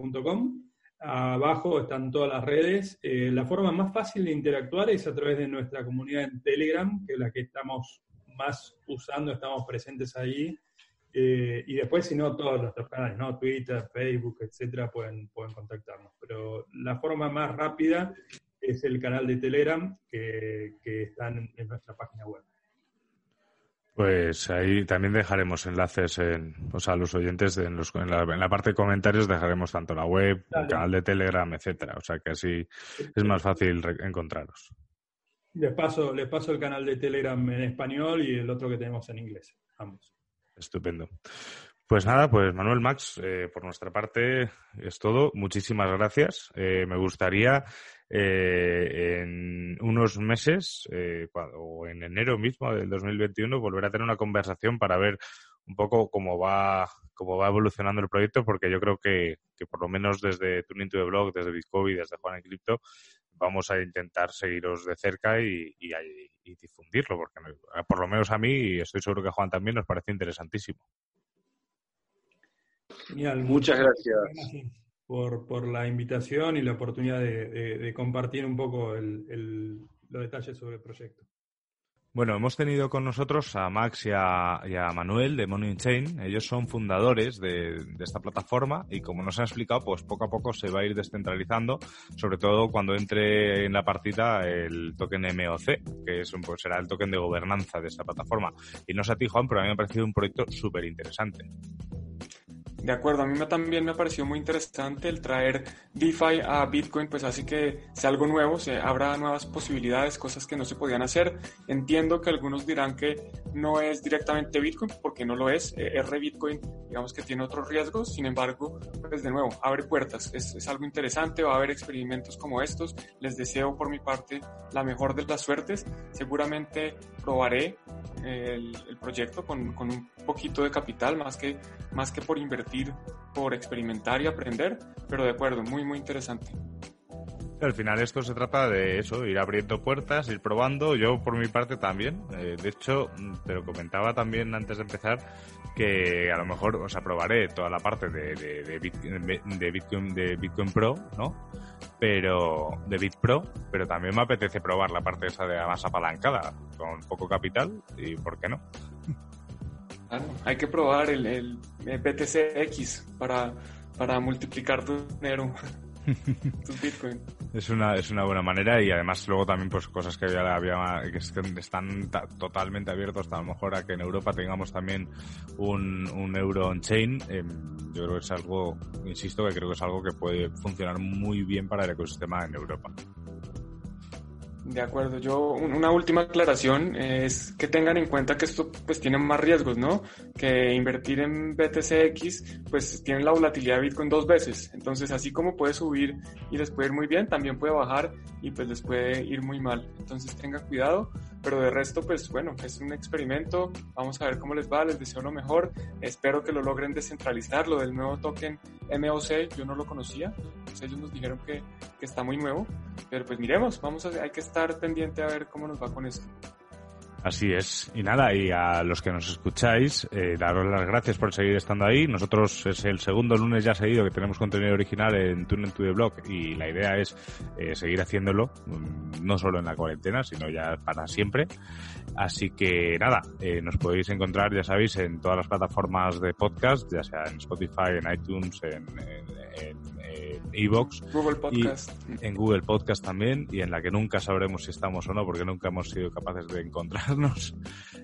Abajo están todas las redes. Eh, la forma más fácil de interactuar es a través de nuestra comunidad en Telegram, que es la que estamos más usando, estamos presentes ahí. Eh, y después, si no, todos nuestros canales, ¿no? Twitter, Facebook, etcétera, pueden, pueden contactarnos. Pero la forma más rápida es el canal de Telegram que, que está en, nuestra página web. Pues ahí también dejaremos enlaces en, o sea, a los oyentes en, los, en, la, parte de comentarios dejaremos tanto la web, el canal de Telegram, etcétera. O sea que así es más fácil encontraros. Les paso, les paso el canal de Telegram en español y el otro que tenemos en inglés, ambos. Estupendo. Pues nada, pues Manuel Max, eh, por nuestra parte es todo. Muchísimas gracias. Eh, me gustaría eh, en unos meses o en enero mismo del 2021 volver a tener una conversación para ver un poco cómo va cómo va evolucionando el proyecto, porque yo creo que, por lo menos desde Tuning to the Blog, desde Bitcoin, desde Juan en Crypto, vamos a intentar seguiros de cerca y, difundirlo, porque por lo menos a mí, y estoy seguro que a Juan también, nos parece interesantísimo. Genial. Muchas gracias. por, por, la invitación y la oportunidad de, compartir un poco los detalles sobre el proyecto. Bueno, hemos tenido con nosotros a Max y a, Manuel de Money Chain. Ellos son fundadores de, esta plataforma y como nos han explicado, pues poco a poco se va a ir descentralizando, sobre todo cuando entre en la partida el token MOC, que es un, pues será el token de gobernanza de esta plataforma. Y no sé a ti, Juan, pero a mí me ha parecido un proyecto súper interesante. De acuerdo, a mí también me ha parecido muy interesante el traer DeFi a Bitcoin, pues así que sea algo nuevo, se abra nuevas posibilidades, cosas que no se podían hacer. Entiendo que algunos dirán que no es directamente Bitcoin, porque no lo es, eh, R Bitcoin, digamos que tiene otros riesgos, sin embargo, pues de nuevo, abre puertas, es, es algo interesante, va a haber experimentos como estos, les deseo por mi parte la mejor de las suertes, seguramente probaré el, el proyecto con, con un poquito de capital, más que, más que por invertir por experimentar y aprender, pero de acuerdo, muy, muy interesante. Al final esto se trata de eso, ir abriendo puertas, ir probando. Yo por mi parte también. Eh, de hecho, te lo comentaba también antes de empezar que a lo mejor os aprobaré toda la parte de, de, Bitcoin, de Bitcoin Pro, ¿no? Pero de BitPro, pero también me apetece probar la parte esa de la más apalancada con poco capital y por qué no. Hay que probar el, el, BTC para, para multiplicar tu dinero. tu Bitcoin. Es una, es una buena manera y además luego también pues cosas que ya había que están totalmente abiertos a lo mejor a que en Europa tengamos también un, un euro on-chain. Em, yo creo que es algo, insisto, que creo que es algo que puede funcionar muy bien para el ecosistema en Europa. De acuerdo, yo una última aclaración es que tengan en cuenta que esto pues tiene más riesgos, ¿no? Que invertir en BTCX pues tiene la volatilidad de Bitcoin dos veces, entonces así como puede subir y les puede ir muy bien, también puede bajar y pues les puede ir muy mal, entonces tengan cuidado, pero de resto pues bueno, es un experimento, vamos a ver cómo les va, les deseo lo mejor, espero que lo logren descentralizar, lo del nuevo token MOC yo no lo conocía, pues ellos nos dijeron que, que está muy nuevo, pero pues miremos, vamos a, hay que estar pendiente a ver cómo nos va con esto. Así es. Y nada, y a los que nos escucháis, eh, daros las gracias por seguir estando ahí. Nosotros es el segundo lunes ya seguido que tenemos contenido original en Tune to the Blog y la idea es eh, seguir haciéndolo, mm, no solo en la cuarentena, sino ya para siempre. Así que nada, eh, nos podéis encontrar, ya sabéis, en todas las plataformas de podcast, ya sea en Spotify, en iTunes, en, en Evox. Google Podcast. en Google Podcast también, y en la que nunca sabremos si estamos o no, porque nunca hemos sido capaces de encontrarnos.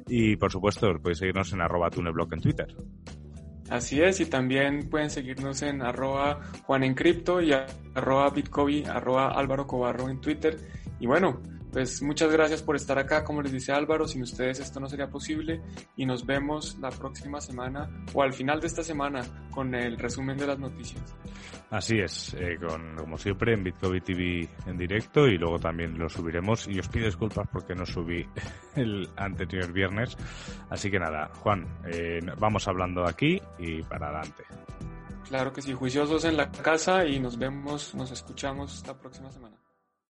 Y por supuesto, podéis seguirnos en arroba tuneblog en Twitter. Así es, y también pueden seguirnos en arroba Juan y arroba Bitcovi, arroba Álvaro Cobarro en Twitter. Y bueno, pues muchas gracias por estar acá, como les dice Álvaro, sin ustedes esto no sería posible y nos vemos la próxima semana o al final de esta semana con el resumen de las noticias. Así es, eh, con, como siempre en Bitcoin TV en directo y luego también lo subiremos y os pido disculpas porque no subí el anterior viernes. Así que nada, Juan, eh, vamos hablando aquí y para adelante. Claro que sí, juiciosos en la casa y nos vemos, nos escuchamos la próxima semana.